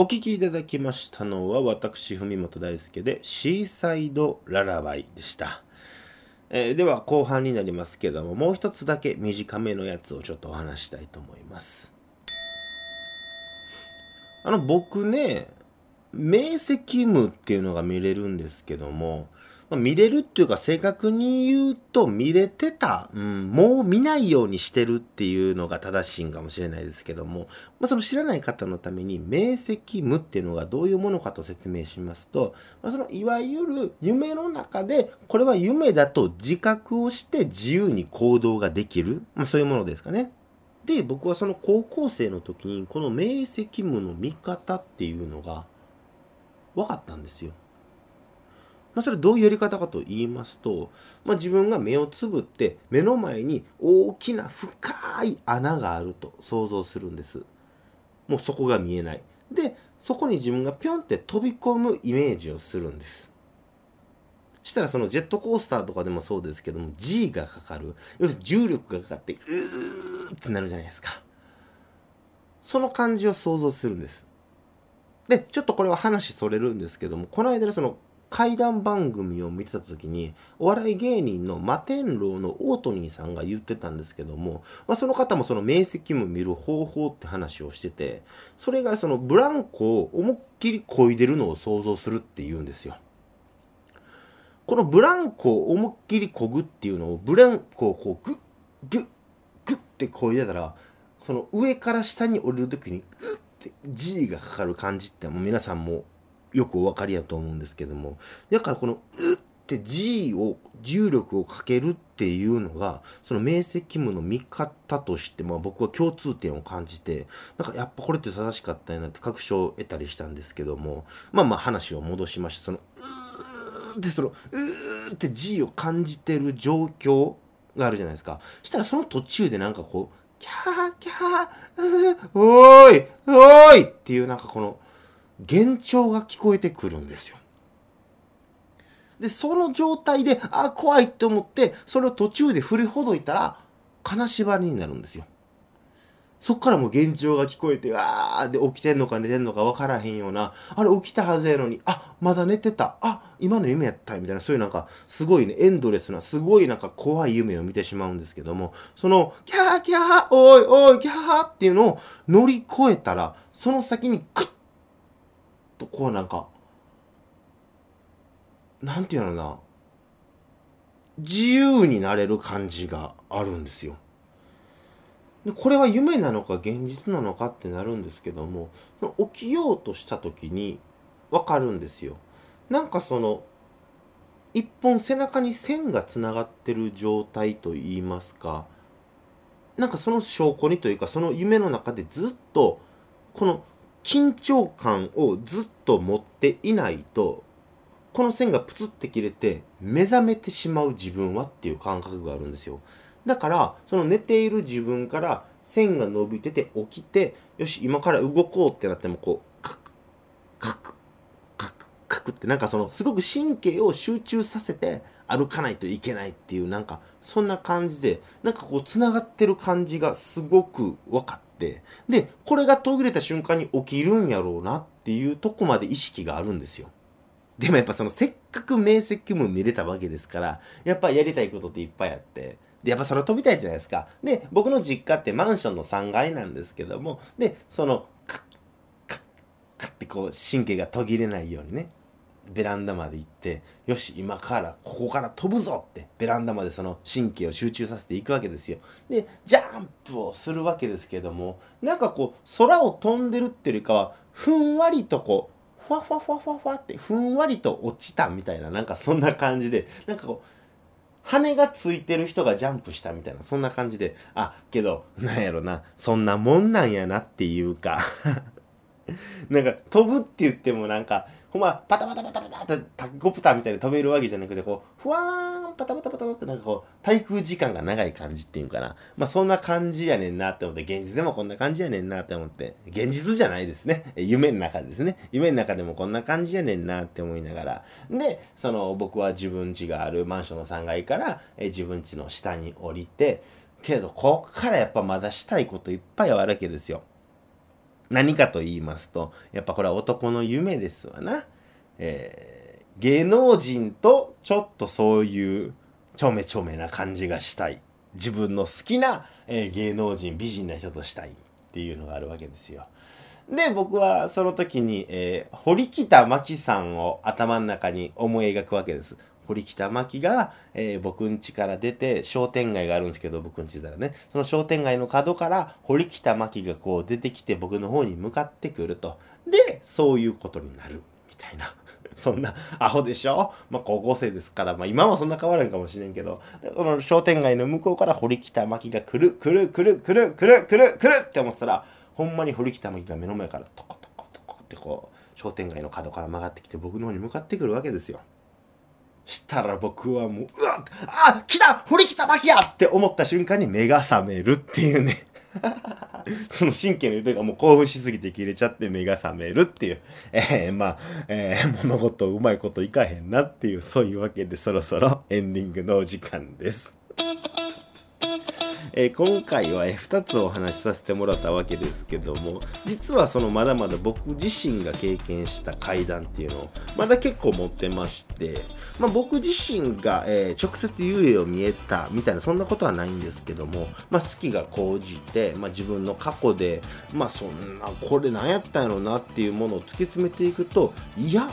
お聴きいただきましたのは私文本大輔でシーサイドララバイでした、えー、では後半になりますけどももう一つだけ短めのやつをちょっとお話したいと思います。あの僕ね明晰夢っていうのが見れるんですけどもまあ、見れるっていうか正確に言うと見れてた、うん、もう見ないようにしてるっていうのが正しいんかもしれないですけども、まあ、その知らない方のために明晰夢っていうのがどういうものかと説明しますと、まあ、そのいわゆる夢の中でこれは夢だと自覚をして自由に行動ができる、まあ、そういうものですかね。で僕はその高校生の時にこの明晰夢の見方っていうのが分かったんですよ。まあ、それどういうやり方かと言いますと、まあ、自分が目をつぶって目の前に大きな深い穴があると想像するんです。もうそこが見えない。で、そこに自分がぴょんって飛び込むイメージをするんです。したらそのジェットコースターとかでもそうですけども G がかかる。要するに重力がかかってうーってなるじゃないですか。その感じを想像するんです。で、ちょっとこれは話それるんですけども、この間のその怪談番組を見てた時にお笑い芸人の摩天楼のオートニーさんが言ってたんですけども、まあ、その方もその明晰夢見る方法って話をしててそれがそのブランコを思いっきり漕いでるのを想像するって言うんですよ。このブランコを思いっきり漕ぐっていうのをブランコをこうグッグッグッって漕いでたらその上から下に降りる時にグッって G がかかる感じってもう皆さんもよくお分かりやと思うんですけどもだからこの「う」って G を重力をかけるっていうのがその明晰夢の見方として、まあ、僕は共通点を感じてなんかやっぱこれって正しかったよなって確証を得たりしたんですけどもまあまあ話を戻しましてその「う」ってその「う」って G を感じてる状況があるじゃないですかしたらその途中でなんかこう「キャーキャーおーいおーい!」っていうなんかこの「幻聴が聞こえてくるんですよ。で、その状態で、あ、怖いって思って、それを途中で振りほどいたら、金縛りになるんですよ。そっからもう幻聴が聞こえて、わーで起きてんのか寝てんのか分からへんような、あれ起きたはずやのに、あ、まだ寝てた、あ、今の夢やったみたいな、そういうなんか、すごいね、エンドレスな、すごいなんか怖い夢を見てしまうんですけども、その、キャーキャー、おいおい、キャーっていうのを乗り越えたら、その先にクッとこうなんかなんていうのな自由になれる感じがあるんですよ。でこれは夢なのか現実なのかってなるんですけども起きようとした時に分かるんですよ。なんかその一本背中に線がつながってる状態といいますかなんかその証拠にというかその夢の中でずっとこの緊張感をずっと持っていないとこの線がプツって切れて目覚めてしまう自分はっていう感覚があるんですよ。だからその寝ている自分から線が伸びてて起きてよし今から動こうってなってもこうカクカクカクカクってなんかそのすごく神経を集中させて歩かないといけないっていうなんかそんな感じでなんかこうつながってる感じがすごく分かってでこれが途切れた瞬間に起きるんやろうなっていうとこまで意識があるんですよ。でもやっぱそのせっかく明晰夢見れたわけですからやっぱやりたいことっていっぱいあってでやっぱ空飛びたいじゃないですか。で僕の実家ってマンションの3階なんですけどもでそのカッカッカッってこう神経が途切れないようにねベランダまで行ってよし今からここから飛ぶぞってベランダまでその神経を集中させていくわけですよ。でジャンプをするわけですけどもなんかこう空を飛んでるっていうよりかはふんわりとこうふわふわふわふわふわってふんわりと落ちたみたいななんかそんな感じでなんかこう羽がついてる人がジャンプしたみたいなそんな感じであけどなんやろなそんなもんなんやなっていうか なんか飛ぶって言ってもなんかほんまパタパタパタパタってタコプターみたいに飛べるわけじゃなくてこうふわーんパタパタパタってなんかこう滞空時間が長い感じっていうかな。まあそんな感じやねんなって思って現実でもこんな感じやねんなって思って現実じゃないですね。夢の中ですね。夢の中でもこんな感じやねんなって思いながら。でその僕は自分家があるマンションの3階からえ自分家の下に降りてけどこっからやっぱまだしたいこといっぱいあるわけですよ。何かと言いますと、やっぱこれは男の夢ですわな。えー、芸能人とちょっとそういうちょめちょめな感じがしたい。自分の好きな、えー、芸能人、美人な人としたいっていうのがあるわけですよ。で、僕はその時に、えー、堀北真希さんを頭の中に思い描くわけです。堀北真希が、えー、僕ん家から出て、商店街があるんですけど、僕ん家出たらね、その商店街の角から堀北真希がこう出てきて僕の方に向かってくると。で、そういうことになる。みたいな。そんなアホでしょ？まあ高校生ですから、まあ今はそんな変わらんかもしれんけど、この商店街の向こうから堀北真希が来る、来る、来る、来る、来る、来る、来るって思ってたら、ほんまに堀北真希が目の前からトコトコトコってこう、商店街の角から曲がってきて僕の方に向かってくるわけですよ。したら僕はもう、うわっあ来た堀北真希やって思った瞬間に目が覚めるっていうね その神経の豊かもう興奮しすぎて切れちゃって目が覚めるっていう、えー、まあ、えー、物事うまいこといかへんなっていう、そういうわけでそろそろエンディングのお時間です。えー、今回は、2つお話しさせてもらったわけですけども実はそのまだまだ僕自身が経験した階段っていうのをまだ結構持ってまして、まあ、僕自身が、えー、直接幽霊を見えたみたいなそんなことはないんですけども、まあ、好きが高じて、まあ、自分の過去で、まあ、そんなこれ何やったんやろうなっていうものを突き詰めていくといや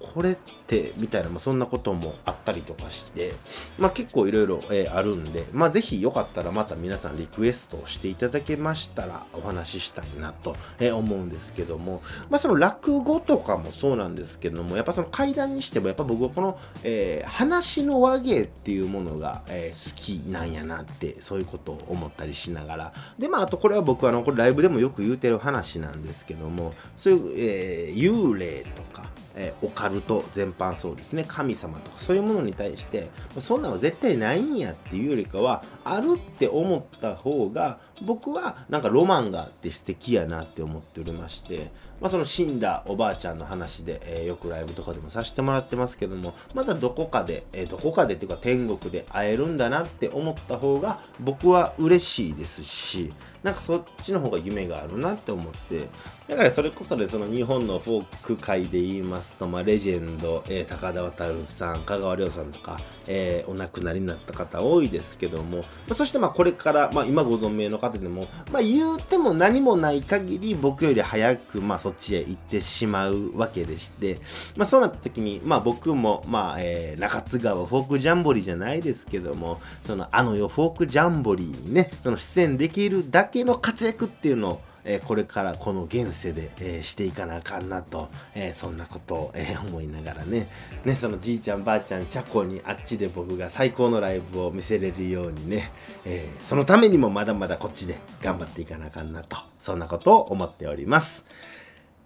これっててみたいな、まあ、そんなこともあったりとかして、まあ、結構いろいろあるんで、まあ、ぜひよかったらまた皆さんリクエストをしていただけましたらお話ししたいなと、え思うんですけども、まあ、その落語とかもそうなんですけどもやっぱその階段にしてもやっぱ僕はこの、えー、話の和芸っていうものが、えー、好きなんやなってそういうことを思ったりしながら。でまああとこれは僕はあのこれライブでもよく言うてる話なんですけどもそういう、えー、幽霊とかえー、オカルト全般そうですね神様とかそういうものに対してそんなんは絶対ないんやっていうよりかはあるって思った方が僕はなんかロマンがあって素敵やなって思っておりまして、まあ、その死んだおばあちゃんの話で、えー、よくライブとかでもさせてもらってますけどもまだどこかで、えー、どこかでっていうか天国で会えるんだなって思った方が僕は嬉しいですしなんかそっちの方が夢があるなって思ってだからそれこそでその日本のフォーク界で言いますと、まあ、レジェンド、えー、高田渉さん香川亮さんとか、え、お亡くなりになった方多いですけども、そしてまあこれから、まあ、今ご存命の方でも、まあ、言うても何もない限り僕より早く、まあ、そっちへ行ってしまうわけでして、まあ、そうなった時に、まあ、僕も、まあえ、中津川フォークジャンボリーじゃないですけどもそのあの世フォークジャンボリーにねその出演できるだけの活躍っていうのをえこれからこの現世で、えしていかなあかんなと、えそんなことを、え思いながらねねそのじいちゃんばあちゃんちゃこにあっちで僕が最高のライブを見せれるようにね、えそのためにもまだまだこっちで頑張っていかなあかんなとそんなことを思っております。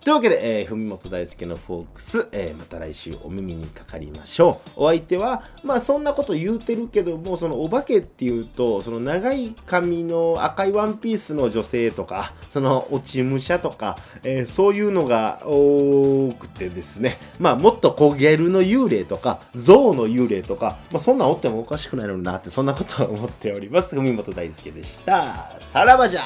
というわけで、えー、文本大輔のフォークス、えー、また来週お耳にかかりましょう。お相手は、まあそんなこと言うてるけども、そのお化けっていうと、その長い髪の赤いワンピースの女性とか、その落ち武者とか、えー、そういうのが多くてですね、まあもっと焦げるの幽霊とか、象の幽霊とか、まあそんなんおってもおかしくないのになって、そんなことを思っております。文本大輔でした。さらばじゃ